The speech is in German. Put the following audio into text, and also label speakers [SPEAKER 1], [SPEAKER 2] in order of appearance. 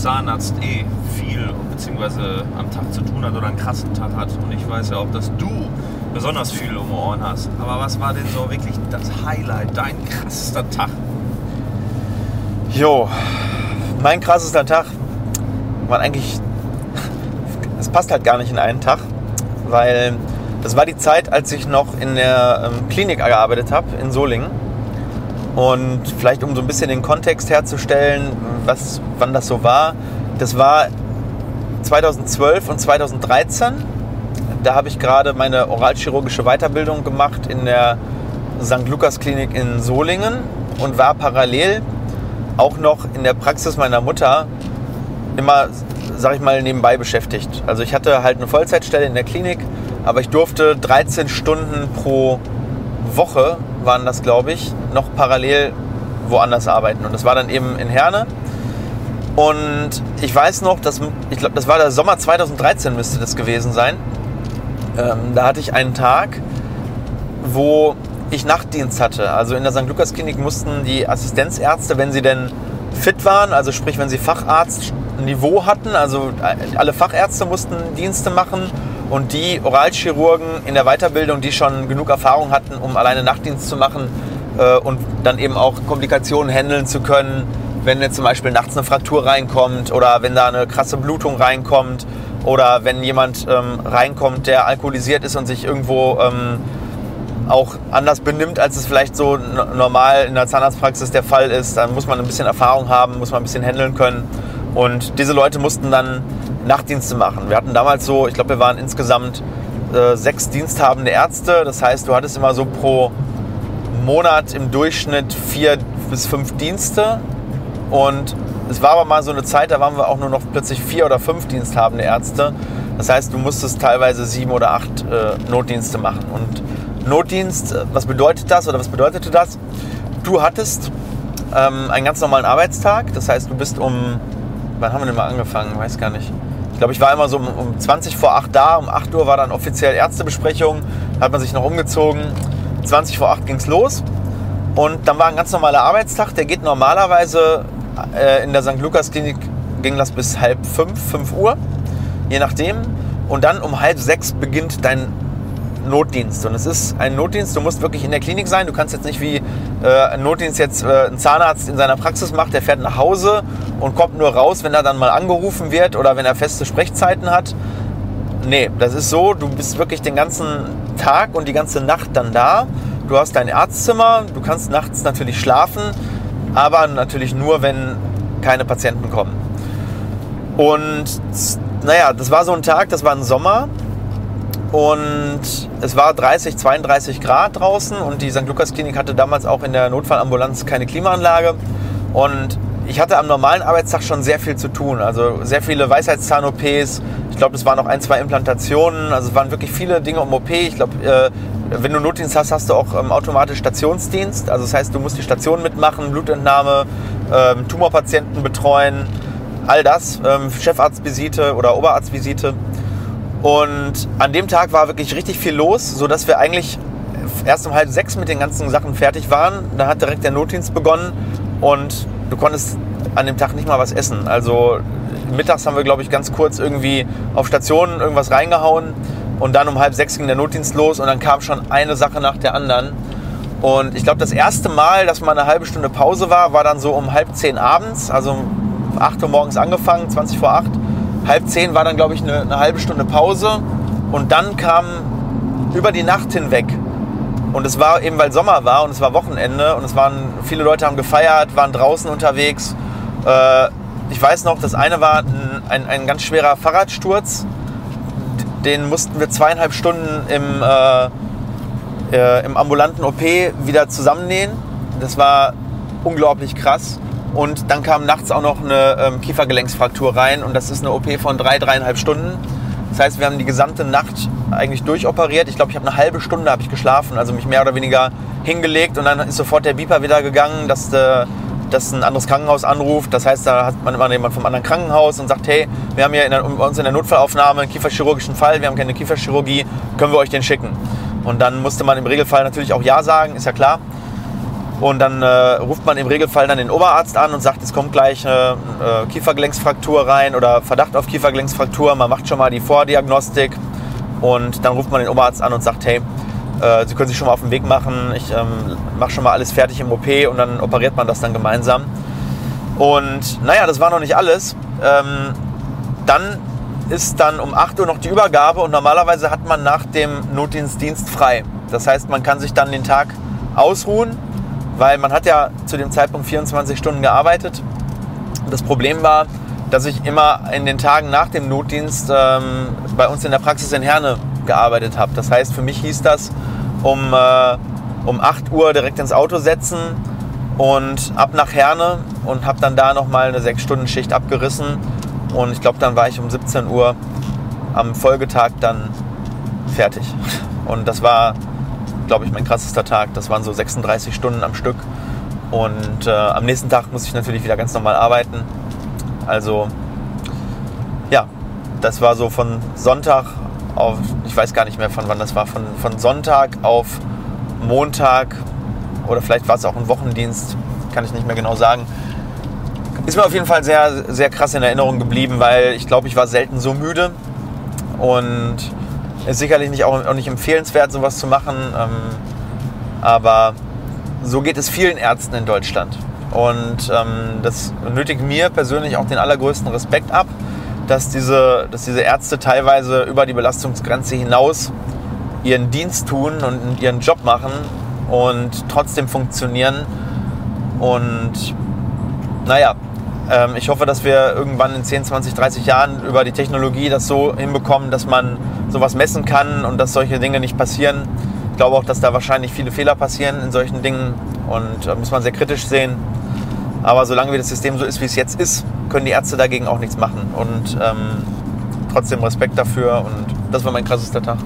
[SPEAKER 1] Zahnarzt eh viel beziehungsweise am Tag zu tun hat oder einen krassen Tag hat. Und ich weiß ja auch, dass du besonders viel um Ohren hast. Aber was war denn so wirklich das Highlight, dein krassester Tag?
[SPEAKER 2] Jo, mein krassester Tag war eigentlich, es passt halt gar nicht in einen Tag, weil das war die Zeit, als ich noch in der ähm, Klinik gearbeitet habe in Solingen. Und vielleicht um so ein bisschen den Kontext herzustellen, was, wann das so war. Das war 2012 und 2013. Da habe ich gerade meine oralchirurgische Weiterbildung gemacht in der St. Lukas Klinik in Solingen und war parallel auch noch in der Praxis meiner Mutter immer, sag ich mal, nebenbei beschäftigt. Also ich hatte halt eine Vollzeitstelle in der Klinik, aber ich durfte 13 Stunden pro Woche, waren das glaube ich, noch parallel woanders arbeiten. Und das war dann eben in Herne. Und ich weiß noch, dass, ich glaube, das war der Sommer 2013 müsste das gewesen sein. Ähm, da hatte ich einen Tag, wo ich Nachtdienst hatte. Also in der St. Lukas Klinik mussten die Assistenzärzte, wenn sie denn fit waren, also sprich, wenn sie Facharztniveau hatten, also alle Fachärzte mussten Dienste machen und die Oralchirurgen in der Weiterbildung, die schon genug Erfahrung hatten, um alleine Nachtdienst zu machen äh, und dann eben auch Komplikationen handeln zu können, wenn jetzt zum Beispiel nachts eine Fraktur reinkommt oder wenn da eine krasse Blutung reinkommt oder wenn jemand ähm, reinkommt, der alkoholisiert ist und sich irgendwo ähm, auch anders benimmt, als es vielleicht so normal in der Zahnarztpraxis der Fall ist. Dann muss man ein bisschen Erfahrung haben, muss man ein bisschen handeln können. Und diese Leute mussten dann Nachtdienste machen. Wir hatten damals so, ich glaube, wir waren insgesamt äh, sechs diensthabende Ärzte. Das heißt, du hattest immer so pro Monat im Durchschnitt vier bis fünf Dienste. Und es war aber mal so eine Zeit, da waren wir auch nur noch plötzlich vier oder fünf diensthabende Ärzte. Das heißt, du musstest teilweise sieben oder acht äh, Notdienste machen. Und Notdienst, äh, was bedeutet das oder was bedeutete das? Du hattest ähm, einen ganz normalen Arbeitstag, das heißt, du bist um, wann haben wir denn mal angefangen? Weiß gar nicht. Ich glaube, ich war immer so um, um 20 vor 8 da, um 8 Uhr war dann offiziell Ärztebesprechung, hat man sich noch umgezogen. 20 vor 8 ging es los und dann war ein ganz normaler Arbeitstag, der geht normalerweise äh, in der St. Lukas Klinik ging das bis halb 5, 5 Uhr, je nachdem. Und dann um halb 6 beginnt dein Notdienst. Und es ist ein Notdienst, du musst wirklich in der Klinik sein. Du kannst jetzt nicht wie äh, ein Notdienst jetzt äh, ein Zahnarzt in seiner Praxis macht, der fährt nach Hause und kommt nur raus, wenn er dann mal angerufen wird oder wenn er feste Sprechzeiten hat. Nee, das ist so, du bist wirklich den ganzen Tag und die ganze Nacht dann da. Du hast dein Arztzimmer, du kannst nachts natürlich schlafen, aber natürlich nur, wenn keine Patienten kommen. Und naja, das war so ein Tag, das war ein Sommer und es war 30, 32 Grad draußen und die St. Lukas Klinik hatte damals auch in der Notfallambulanz keine Klimaanlage. Und ich hatte am normalen Arbeitstag schon sehr viel zu tun. Also sehr viele Weisheitszahn-OPs. Ich glaube, es waren noch ein, zwei Implantationen. Also es waren wirklich viele Dinge um OP. Ich glaube, äh, wenn du Notdienst hast, hast du auch ähm, automatisch Stationsdienst. Also das heißt, du musst die Station mitmachen, Blutentnahme, ähm, Tumorpatienten betreuen, all das. Ähm, Chefarztvisite oder Oberarztvisite. Und an dem Tag war wirklich richtig viel los, sodass wir eigentlich erst um halb sechs mit den ganzen Sachen fertig waren. Dann hat direkt der Notdienst begonnen und du konntest an dem Tag nicht mal was essen. Also mittags haben wir, glaube ich, ganz kurz irgendwie auf Stationen irgendwas reingehauen und dann um halb sechs ging der Notdienst los und dann kam schon eine Sache nach der anderen. Und ich glaube, das erste Mal, dass mal eine halbe Stunde Pause war, war dann so um halb zehn abends, also um 8 Uhr morgens angefangen, 20 vor 8 halb zehn war dann, glaube ich, eine, eine halbe Stunde Pause. Und dann kam über die Nacht hinweg und es war eben, weil Sommer war und es war Wochenende und es waren, viele Leute haben gefeiert, waren draußen unterwegs. Äh, ich weiß noch, das eine war ein, ein, ein, ganz schwerer Fahrradsturz. Den mussten wir zweieinhalb Stunden im, äh, äh, im ambulanten OP wieder zusammennähen. Das war unglaublich krass. Und dann kam nachts auch noch eine ähm, Kiefergelenksfraktur rein und das ist eine OP von drei, dreieinhalb Stunden. Das heißt, wir haben die gesamte Nacht eigentlich durchoperiert. Ich glaube, ich habe eine halbe Stunde habe ich geschlafen, also mich mehr oder weniger hingelegt und dann ist sofort der Beeper wieder gegangen, dass, äh, dass ein anderes Krankenhaus anruft. Das heißt, da hat man immer jemand vom anderen Krankenhaus und sagt, hey, wir haben hier der, bei uns in der Notfallaufnahme einen kieferchirurgischen Fall, wir haben keine Kieferchirurgie, können wir euch den schicken? Und dann musste man im Regelfall natürlich auch Ja sagen, ist ja klar. Und dann äh, ruft man im Regelfall dann den Oberarzt an und sagt, es kommt gleich eine äh, Kiefergelenksfraktur rein oder Verdacht auf Kiefergelenksfraktur. Man macht schon mal die Vordiagnostik und dann ruft man den Oberarzt an und sagt, hey, äh, Sie können sich schon mal auf den Weg machen. Ich ähm, mache schon mal alles fertig im OP und dann operiert man das dann gemeinsam. Und naja, das war noch nicht alles. Ähm, dann ist dann um 8 Uhr noch die Übergabe und normalerweise hat man nach dem Notdienstdienst frei. Das heißt, man kann sich dann den Tag ausruhen, weil man hat ja zu dem Zeitpunkt 24 Stunden gearbeitet. Das Problem war, dass ich immer in den Tagen nach dem Notdienst ähm, bei uns in der Praxis in Herne gearbeitet habe. Das heißt, für mich hieß das, um, äh, um 8 Uhr direkt ins Auto setzen und ab nach Herne und habe dann da nochmal eine 6-Stunden-Schicht abgerissen. Und ich glaube, dann war ich um 17 Uhr am Folgetag dann fertig. Und das war, glaube ich, mein krassester Tag. Das waren so 36 Stunden am Stück. Und äh, am nächsten Tag muss ich natürlich wieder ganz normal arbeiten. Also, ja, das war so von Sonntag auf, ich weiß gar nicht mehr von wann das war, von, von Sonntag auf Montag oder vielleicht war es auch ein Wochendienst, kann ich nicht mehr genau sagen. Ist mir auf jeden Fall sehr, sehr krass in Erinnerung geblieben, weil ich glaube, ich war selten so müde und ist sicherlich nicht auch, auch nicht empfehlenswert, sowas zu machen. Ähm, aber so geht es vielen Ärzten in Deutschland. Und ähm, das nötigt mir persönlich auch den allergrößten Respekt ab, dass diese, dass diese Ärzte teilweise über die Belastungsgrenze hinaus ihren Dienst tun und ihren Job machen und trotzdem funktionieren. Und naja, ähm, ich hoffe, dass wir irgendwann in 10, 20, 30 Jahren über die Technologie das so hinbekommen, dass man sowas messen kann und dass solche Dinge nicht passieren. Ich glaube auch, dass da wahrscheinlich viele Fehler passieren in solchen Dingen und da muss man sehr kritisch sehen. Aber solange wie das System so ist, wie es jetzt ist, können die Ärzte dagegen auch nichts machen. Und ähm, trotzdem Respekt dafür und das war mein krassester Tag.